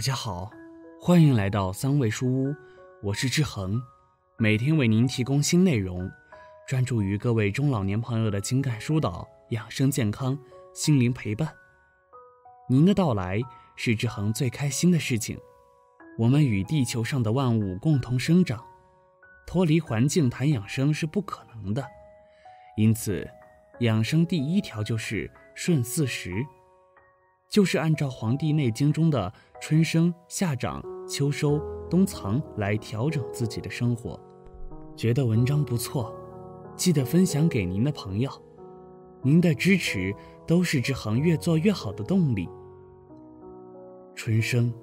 大家好，欢迎来到三味书屋，我是志恒，每天为您提供新内容，专注于各位中老年朋友的情感疏导、养生健康、心灵陪伴。您的到来是志恒最开心的事情。我们与地球上的万物共同生长，脱离环境谈养生是不可能的。因此，养生第一条就是顺四时。就是按照《黄帝内经》中的春生、夏长、秋收、冬藏来调整自己的生活。觉得文章不错，记得分享给您的朋友。您的支持都是志恒越做越好的动力。春生，《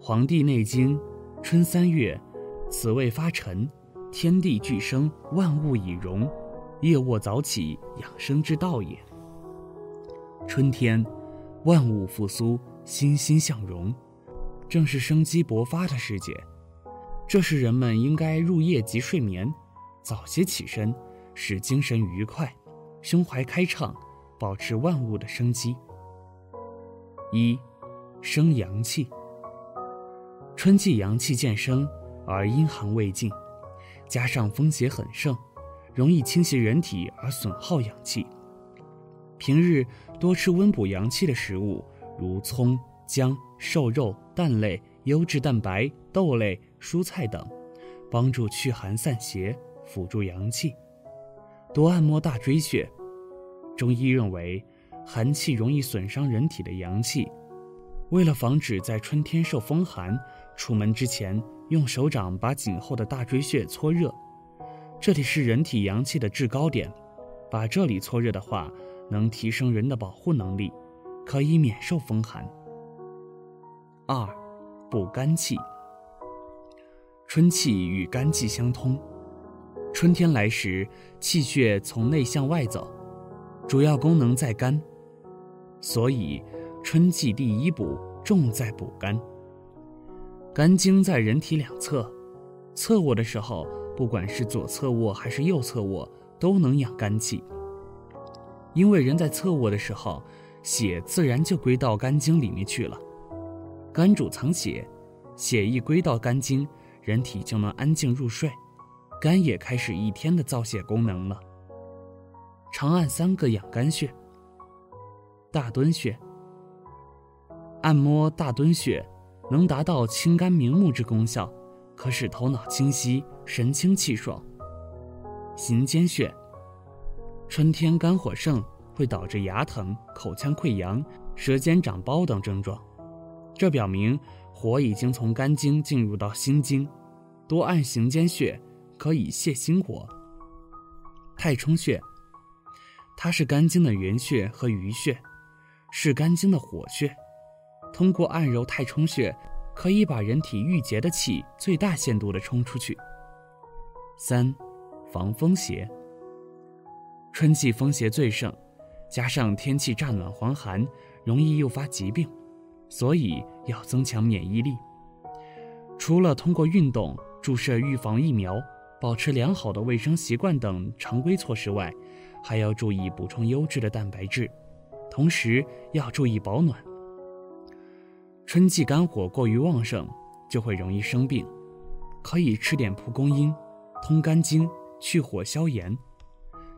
黄帝内经》，春三月，此谓发陈，天地俱生，万物以荣，夜卧早起，养生之道也。春天。万物复苏，欣欣向荣，正是生机勃发的时节。这是人们应该入夜即睡眠，早些起身，使精神愉快，胸怀开畅，保持万物的生机。一，生阳气。春季阳气渐生，而阴寒未尽，加上风邪很盛，容易侵袭人体而损耗阳气。平日多吃温补阳气的食物，如葱、姜、瘦肉、蛋类、优质蛋白、豆类、蔬菜等，帮助驱寒散邪，辅助阳气。多按摩大椎穴。中医认为，寒气容易损伤人体的阳气，为了防止在春天受风寒，出门之前用手掌把颈后的大椎穴搓热，这里是人体阳气的制高点，把这里搓热的话。能提升人的保护能力，可以免受风寒。二，补肝气。春气与肝气相通，春天来时，气血从内向外走，主要功能在肝，所以春季第一补重在补肝。肝经在人体两侧，侧卧的时候，不管是左侧卧还是右侧卧，都能养肝气。因为人在侧卧的时候，血自然就归到肝经里面去了。肝主藏血，血一归到肝经，人体就能安静入睡，肝也开始一天的造血功能了。长按三个养肝穴。大敦穴。按摩大敦穴，能达到清肝明目之功效，可使头脑清晰、神清气爽。行间穴。春天肝火盛会导致牙疼、口腔溃疡、舌尖长包等症状，这表明火已经从肝经进入到心经。多按行间穴可以泻心火。太冲穴，它是肝经的原穴和余穴，是肝经的火穴。通过按揉太冲穴，可以把人体郁结的气最大限度的冲出去。三，防风邪。春季风邪最盛，加上天气乍暖还寒，容易诱发疾病，所以要增强免疫力。除了通过运动、注射预防疫苗、保持良好的卫生习惯等常规措施外，还要注意补充优质的蛋白质，同时要注意保暖。春季肝火过于旺盛，就会容易生病，可以吃点蒲公英，通肝经、去火消炎。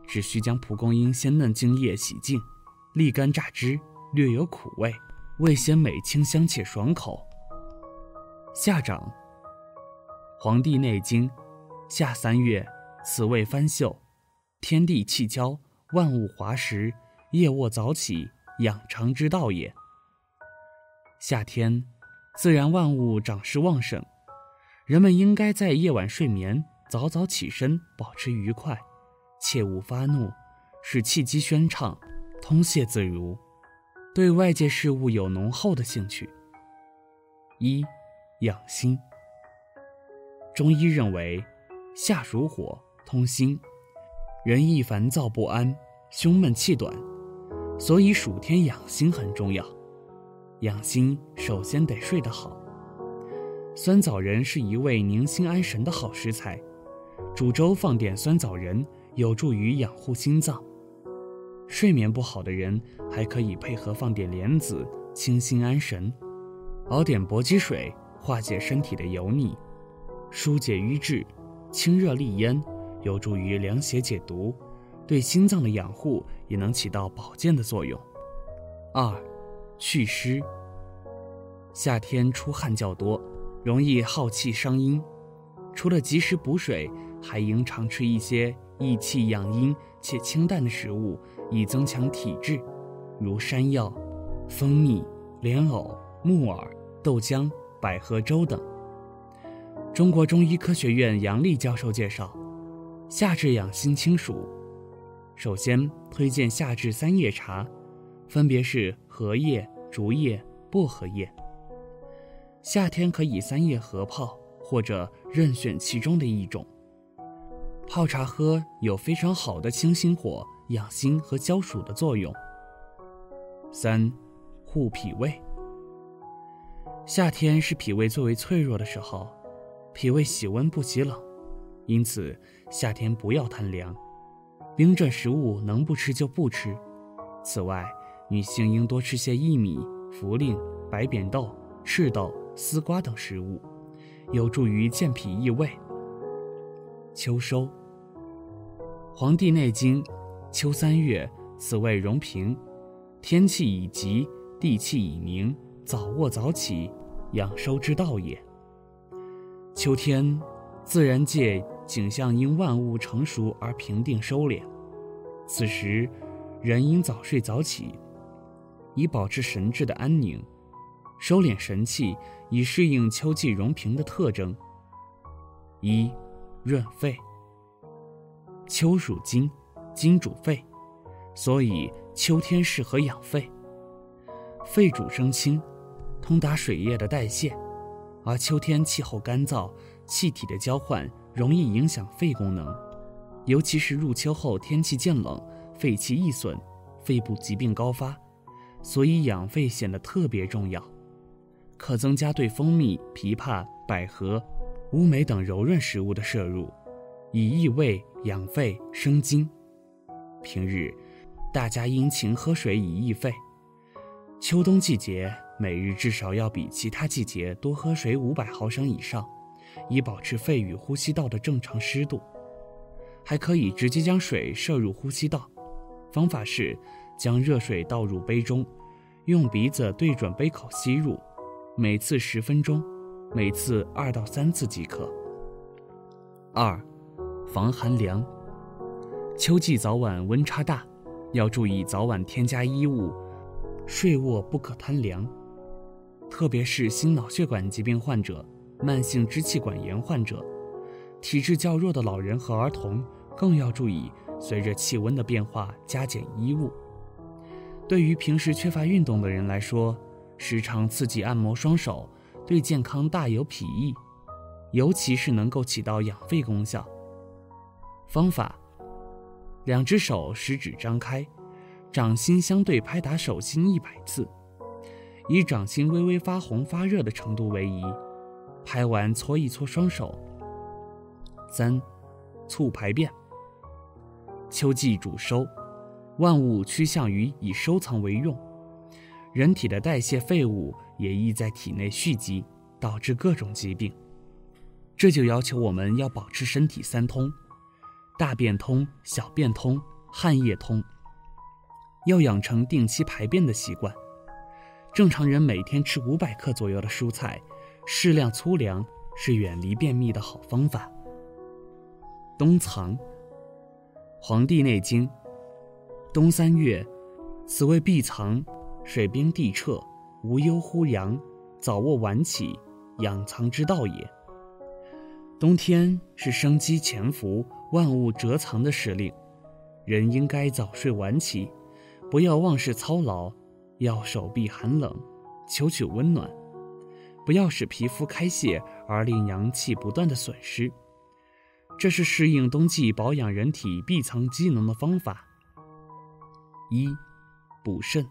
只需将蒲公英鲜嫩茎叶洗净，沥干榨汁，略有苦味，味鲜美清香且爽口。夏长，《黄帝内经》，夏三月，此谓翻秀，天地气交，万物华实，夜卧早起，养长之道也。夏天，自然万物长势旺盛，人们应该在夜晚睡眠，早早起身，保持愉快。切勿发怒，使气机宣畅，通泄自如，对外界事物有浓厚的兴趣。一，养心。中医认为，夏属火，通心，人易烦躁不安，胸闷气短，所以暑天养心很重要。养心首先得睡得好。酸枣仁是一味宁心安神的好食材，煮粥放点酸枣仁。有助于养护心脏。睡眠不好的人还可以配合放点莲子，清心安神。熬点薄鸡水，化解身体的油腻，疏解瘀滞，清热利咽，有助于凉血解毒，对心脏的养护也能起到保健的作用。二，祛湿。夏天出汗较多，容易耗气伤阴，除了及时补水，还应常吃一些益气养阴且清淡的食物，以增强体质，如山药、蜂蜜、莲藕、木耳。豆浆、百合粥等。中国中医科学院杨丽教授介绍，夏至养心清暑。首先推荐夏至三叶茶，分别是荷叶、竹叶、薄荷叶。夏天可以三叶合泡，或者任选其中的一种。泡茶喝有非常好的清心火、养心和消暑的作用。三，护脾胃。夏天是脾胃最为脆弱的时候，脾胃喜温不喜冷，因此夏天不要贪凉，冰镇食物能不吃就不吃。此外，女性应多吃些薏米、茯苓、白扁豆、赤豆、丝瓜等食物，有助于健脾益胃。秋收，《黄帝内经》：秋三月，此谓容平，天气已急，地气已明，早卧早起。养收之道也。秋天，自然界景象因万物成熟而平定收敛，此时人应早睡早起，以保持神志的安宁，收敛神气，以适应秋季容平的特征。一，润肺。秋属金，金主肺，所以秋天适合养肺。肺主生清。通达水液的代谢，而秋天气候干燥，气体的交换容易影响肺功能，尤其是入秋后天气渐冷，肺气易损，肺部疾病高发，所以养肺显得特别重要。可增加对蜂蜜、枇杷、百合、乌梅等柔润食物的摄入，以益胃、养肺、生津。平日，大家殷勤喝水以益肺。秋冬季节。每日至少要比其他季节多喝水五百毫升以上，以保持肺与呼吸道的正常湿度。还可以直接将水摄入呼吸道，方法是将热水倒入杯中，用鼻子对准杯口吸入，每次十分钟，每次二到三次即可。二，防寒凉。秋季早晚温差大，要注意早晚添加衣物，睡卧不可贪凉。特别是心脑血管疾病患者、慢性支气管炎患者、体质较弱的老人和儿童，更要注意随着气温的变化加减衣物。对于平时缺乏运动的人来说，时常刺激按摩双手，对健康大有裨益，尤其是能够起到养肺功效。方法：两只手食指张开，掌心相对拍打手心一百次。以掌心微微发红发热的程度为宜，拍完搓一搓双手。三，促排便。秋季主收，万物趋向于以收藏为用，人体的代谢废物也易在体内蓄积，导致各种疾病。这就要求我们要保持身体三通：大便通、小便通、汗液通。要养成定期排便的习惯。正常人每天吃五百克左右的蔬菜，适量粗粮是远离便秘的好方法。冬藏，《黄帝内经》：冬三月，此谓闭藏，水冰地彻，无忧乎阳，早卧晚起，养藏之道也。冬天是生机潜伏、万物蛰藏的时令，人应该早睡晚起，不要妄事操劳。要手臂寒冷，求取温暖，不要使皮肤开泄而令阳气不断的损失。这是适应冬季保养人体闭藏机能的方法。一，补肾。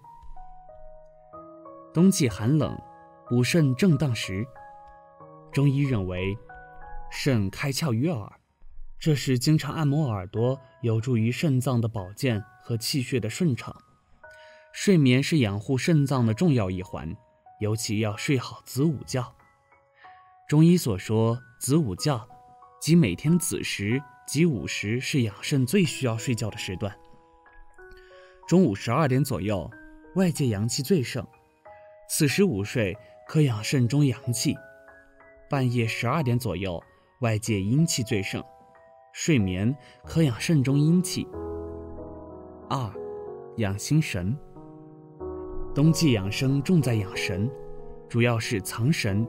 冬季寒冷，补肾正当时。中医认为，肾开窍于耳，这是经常按摩耳朵有助于肾脏的保健和气血的顺畅。睡眠是养护肾脏的重要一环，尤其要睡好子午觉。中医所说子午觉，即每天子时及午时是养肾最需要睡觉的时段。中午十二点左右，外界阳气最盛，此时午睡可养肾中阳气。半夜十二点左右，外界阴气最盛，睡眠可养肾中阴气。二，养心神。冬季养生重在养神，主要是藏神。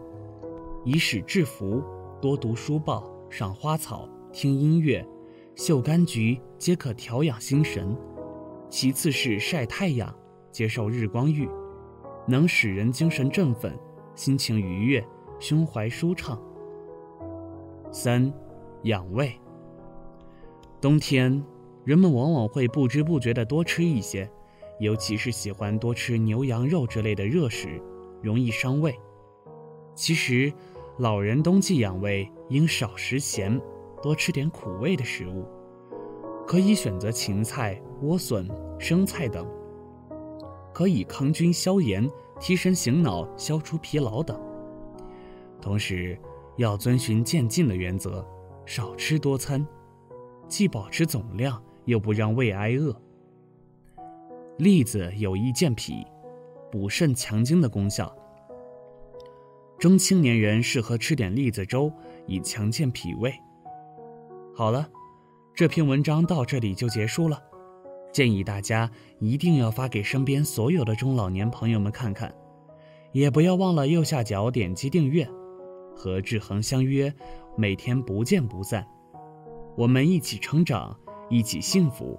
以使制服，多读书报，赏花草，听音乐，嗅柑橘，皆可调养心神。其次是晒太阳，接受日光浴，能使人精神振奋，心情愉悦，胸怀舒畅。三，养胃。冬天，人们往往会不知不觉地多吃一些，尤其是喜欢多吃牛羊肉之类的热食，容易伤胃。其实，老人冬季养胃应少食咸，多吃点苦味的食物，可以选择芹菜、莴笋、生菜等，可以抗菌消炎、提神醒脑、消除疲劳等。同时，要遵循渐进的原则，少吃多餐，既保持总量，又不让胃挨饿。栗子有益健脾、补肾强筋的功效。中青年人适合吃点栗子粥，以强健脾胃。好了，这篇文章到这里就结束了。建议大家一定要发给身边所有的中老年朋友们看看，也不要忘了右下角点击订阅。和志恒相约，每天不见不散。我们一起成长，一起幸福。